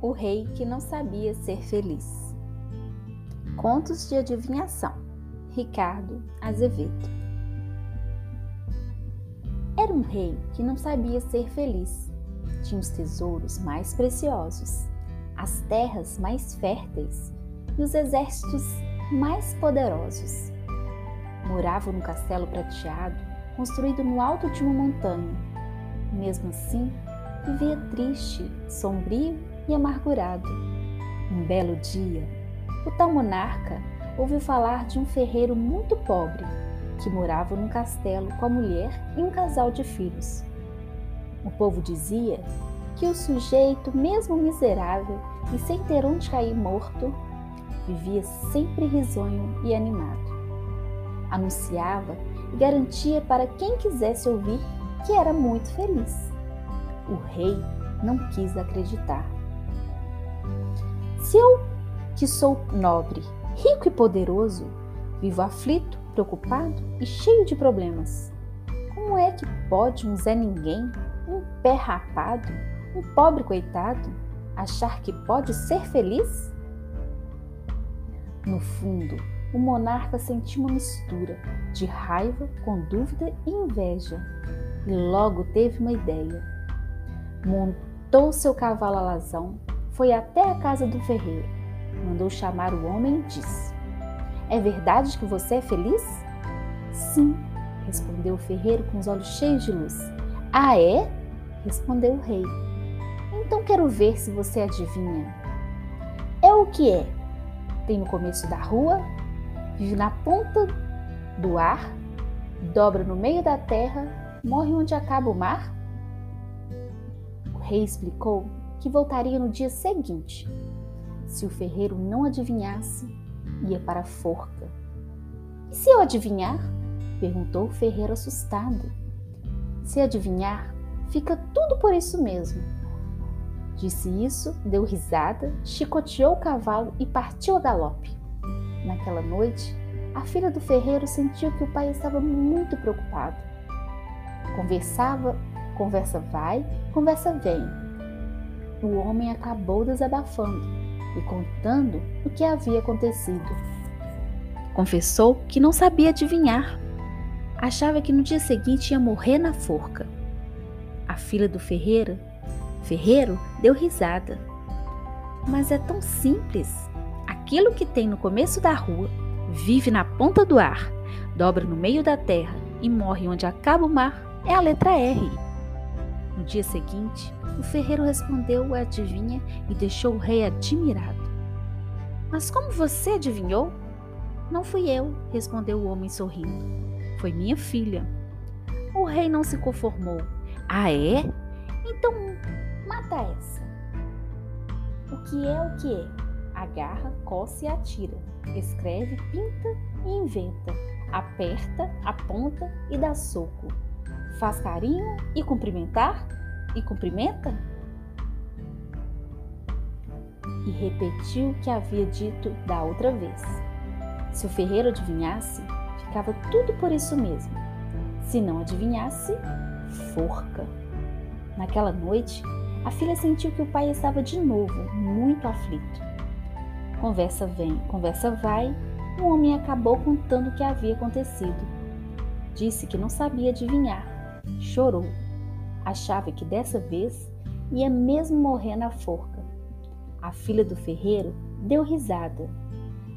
O rei que não sabia ser feliz. Contos de adivinhação. Ricardo Azevedo. Era um rei que não sabia ser feliz. Tinha os tesouros mais preciosos, as terras mais férteis e os exércitos mais poderosos. Morava num castelo prateado, construído no alto de uma montanha. Mesmo assim, vivia triste, sombrio e amargurado. Um belo dia, o tal monarca ouviu falar de um ferreiro muito pobre que morava num castelo com a mulher e um casal de filhos. O povo dizia que o sujeito, mesmo miserável e sem ter onde cair morto, vivia sempre risonho e animado. Anunciava e garantia para quem quisesse ouvir que era muito feliz. O rei não quis acreditar. Se eu, que sou nobre, rico e poderoso, vivo aflito, preocupado e cheio de problemas, como é que pode um Zé Ninguém, um pé rapado, um pobre coitado, achar que pode ser feliz? No fundo, o monarca sentiu uma mistura de raiva com dúvida e inveja e logo teve uma ideia. Montou seu cavalo alazão foi até a casa do ferreiro, mandou chamar o homem e disse: É verdade que você é feliz? Sim, respondeu o ferreiro com os olhos cheios de luz. Ah, é? respondeu o rei. Então quero ver se você adivinha. É o que é? Tem no começo da rua, vive na ponta do ar, dobra no meio da terra, morre onde acaba o mar? O rei explicou que voltaria no dia seguinte. Se o ferreiro não adivinhasse, ia para a forca. E se eu adivinhar? perguntou o ferreiro assustado. Se adivinhar, fica tudo por isso mesmo. Disse isso, deu risada, chicoteou o cavalo e partiu a galope. Naquela noite, a filha do ferreiro sentiu que o pai estava muito preocupado. Conversava, conversa vai, conversa vem o homem acabou desabafando e contando o que havia acontecido. Confessou que não sabia adivinhar. Achava que no dia seguinte ia morrer na forca. A filha do ferreiro, ferreiro, deu risada. Mas é tão simples. Aquilo que tem no começo da rua, vive na ponta do ar, dobra no meio da terra e morre onde acaba o mar, é a letra R. No dia seguinte, o ferreiro respondeu a adivinha e deixou o rei admirado. Mas como você adivinhou? Não fui eu, respondeu o homem sorrindo. Foi minha filha. O rei não se conformou. Ah, é? Então mata essa. O que é o que é? Agarra, coça e atira. Escreve, pinta e inventa. Aperta, aponta e dá soco. Faz carinho e cumprimentar? e cumprimenta? E repetiu o que havia dito da outra vez. Se o ferreiro adivinhasse, ficava tudo por isso mesmo. Se não adivinhasse, forca. Naquela noite, a filha sentiu que o pai estava de novo muito aflito. Conversa vem, conversa vai, o homem acabou contando o que havia acontecido. Disse que não sabia adivinhar. Chorou achava que dessa vez ia mesmo morrer na forca. A filha do ferreiro deu risada.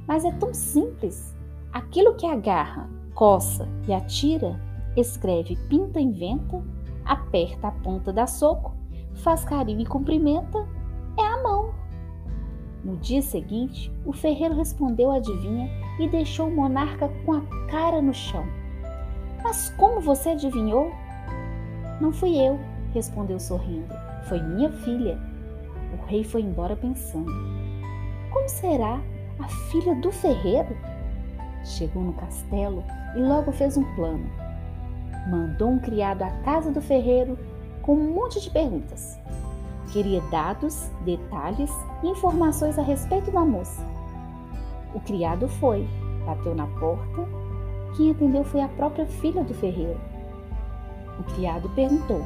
Mas é tão simples. Aquilo que agarra, coça e atira, escreve, pinta, inventa, aperta a ponta da soco, faz carinho e cumprimenta, é a mão. No dia seguinte, o ferreiro respondeu a adivinha e deixou o monarca com a cara no chão. Mas como você adivinhou? Não fui eu, respondeu sorrindo. Foi minha filha. O rei foi embora pensando: Como será a filha do ferreiro? Chegou no castelo e logo fez um plano. Mandou um criado à casa do ferreiro com um monte de perguntas. Queria dados, detalhes e informações a respeito da moça. O criado foi, bateu na porta. Quem atendeu foi a própria filha do ferreiro. O criado perguntou: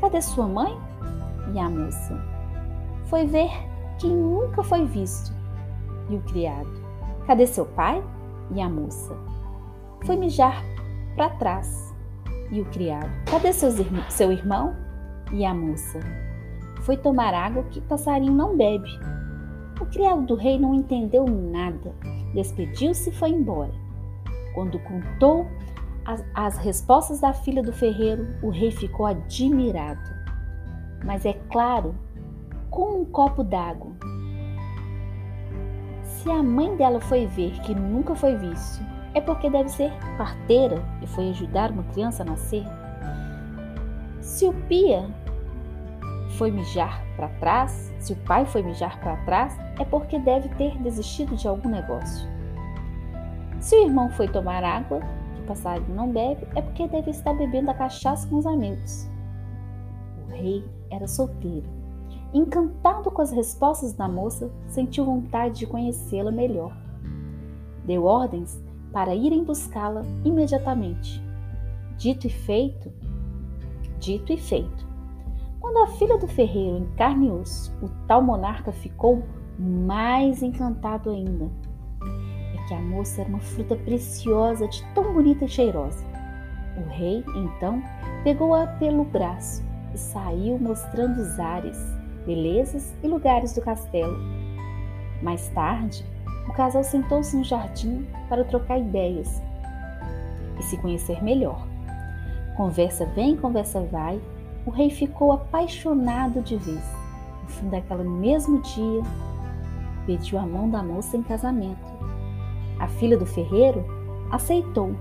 Cadê sua mãe? E a moça: Foi ver quem nunca foi visto. E o criado: Cadê seu pai? E a moça: Foi mijar para trás. E o criado: Cadê seus, seu irmão? E a moça: Foi tomar água que passarinho não bebe. O criado do rei não entendeu nada, despediu-se e foi embora. Quando contou as, as respostas da filha do ferreiro, o rei ficou admirado. Mas é claro, como um copo d'água. Se a mãe dela foi ver que nunca foi visto, é porque deve ser parteira e foi ajudar uma criança a nascer. Se o Pia foi mijar para trás, se o pai foi mijar para trás, é porque deve ter desistido de algum negócio. Se o irmão foi tomar água, que passarinho não bebe, é porque deve estar bebendo a cachaça com os amigos. O rei era solteiro. Encantado com as respostas da moça, sentiu vontade de conhecê-la melhor. Deu ordens para irem buscá-la imediatamente. Dito e feito, dito e feito. Quando a filha do ferreiro em carne e osso, o tal monarca ficou mais encantado ainda. Que a moça era uma fruta preciosa, de tão bonita e cheirosa. O rei, então, pegou-a pelo braço e saiu mostrando os ares, belezas e lugares do castelo. Mais tarde, o casal sentou-se no jardim para trocar ideias e se conhecer melhor. Conversa vem, conversa vai, o rei ficou apaixonado de vez. No fim daquele mesmo dia, pediu a mão da moça em casamento. Filha do ferreiro aceitou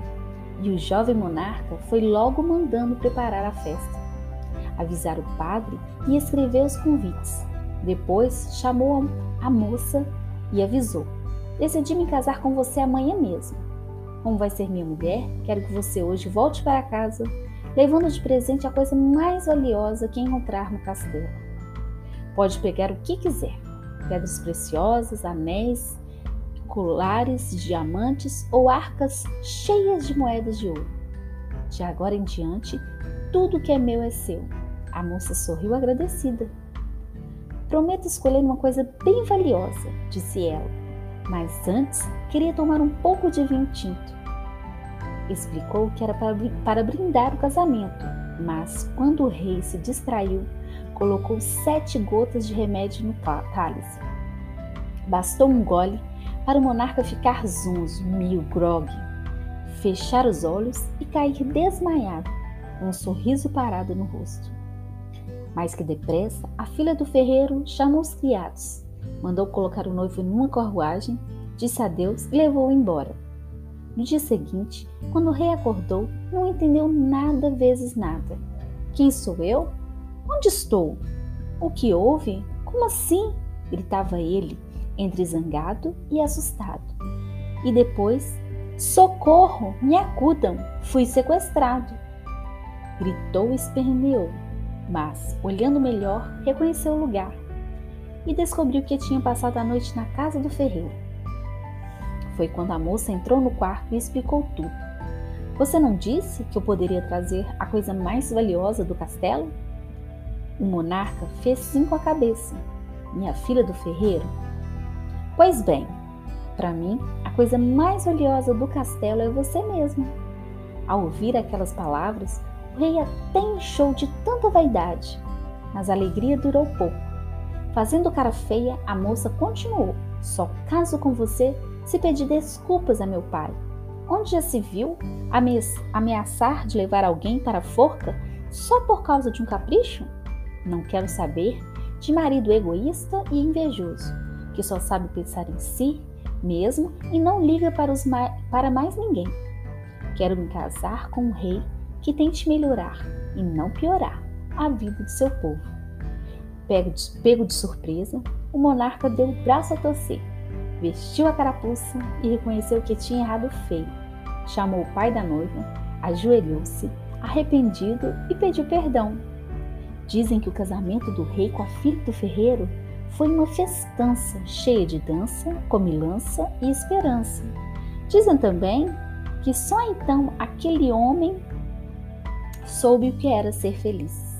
e o jovem monarca foi logo mandando preparar a festa. Avisar o padre e escrever os convites. Depois chamou a moça e avisou: Decidi me casar com você amanhã mesmo. Como vai ser minha mulher, quero que você hoje volte para casa, levando de presente a coisa mais valiosa que encontrar no castelo. Pode pegar o que quiser: pedras preciosas, anéis, colares, diamantes ou arcas cheias de moedas de ouro. De agora em diante, tudo que é meu é seu. A moça sorriu agradecida. Prometo escolher uma coisa bem valiosa, disse ela mas antes queria tomar um pouco de vinho tinto. Explicou que era para brindar o casamento, mas quando o rei se distraiu, colocou sete gotas de remédio no cálice. Bastou um gole para o monarca ficar zonzo, meio grogue, fechar os olhos e cair desmaiado, com um sorriso parado no rosto. Mais que depressa, a filha do ferreiro chamou os criados mandou colocar o noivo numa carruagem, disse adeus e levou-o embora. No dia seguinte, quando o rei acordou, não entendeu nada vezes nada. Quem sou eu? Onde estou? O que houve? Como assim? gritava ele, entre zangado e assustado. E depois, socorro, me acudam, fui sequestrado. Gritou e esperneou, mas, olhando melhor, reconheceu o lugar e descobriu que tinha passado a noite na casa do ferreiro. Foi quando a moça entrou no quarto e explicou tudo. Você não disse que eu poderia trazer a coisa mais valiosa do castelo? O monarca fez sim com a cabeça. Minha filha do ferreiro? Pois bem, para mim, a coisa mais valiosa do castelo é você mesmo. Ao ouvir aquelas palavras, o rei até encheu de tanta vaidade, mas a alegria durou pouco Fazendo cara feia, a moça continuou: Só caso com você se pedir desculpas a meu pai. Onde já se viu ameaçar de levar alguém para a forca só por causa de um capricho? Não quero saber de marido egoísta e invejoso, que só sabe pensar em si mesmo e não liga para, os para mais ninguém. Quero me casar com um rei que tente melhorar e não piorar a vida de seu povo. Pego de, pego de surpresa, o monarca deu o braço a torcer, vestiu a carapuça e reconheceu que tinha errado feio. Chamou o pai da noiva, ajoelhou-se, arrependido e pediu perdão. Dizem que o casamento do rei com a filha do ferreiro foi uma festança cheia de dança, comilança e esperança. Dizem também que só então aquele homem soube o que era ser feliz.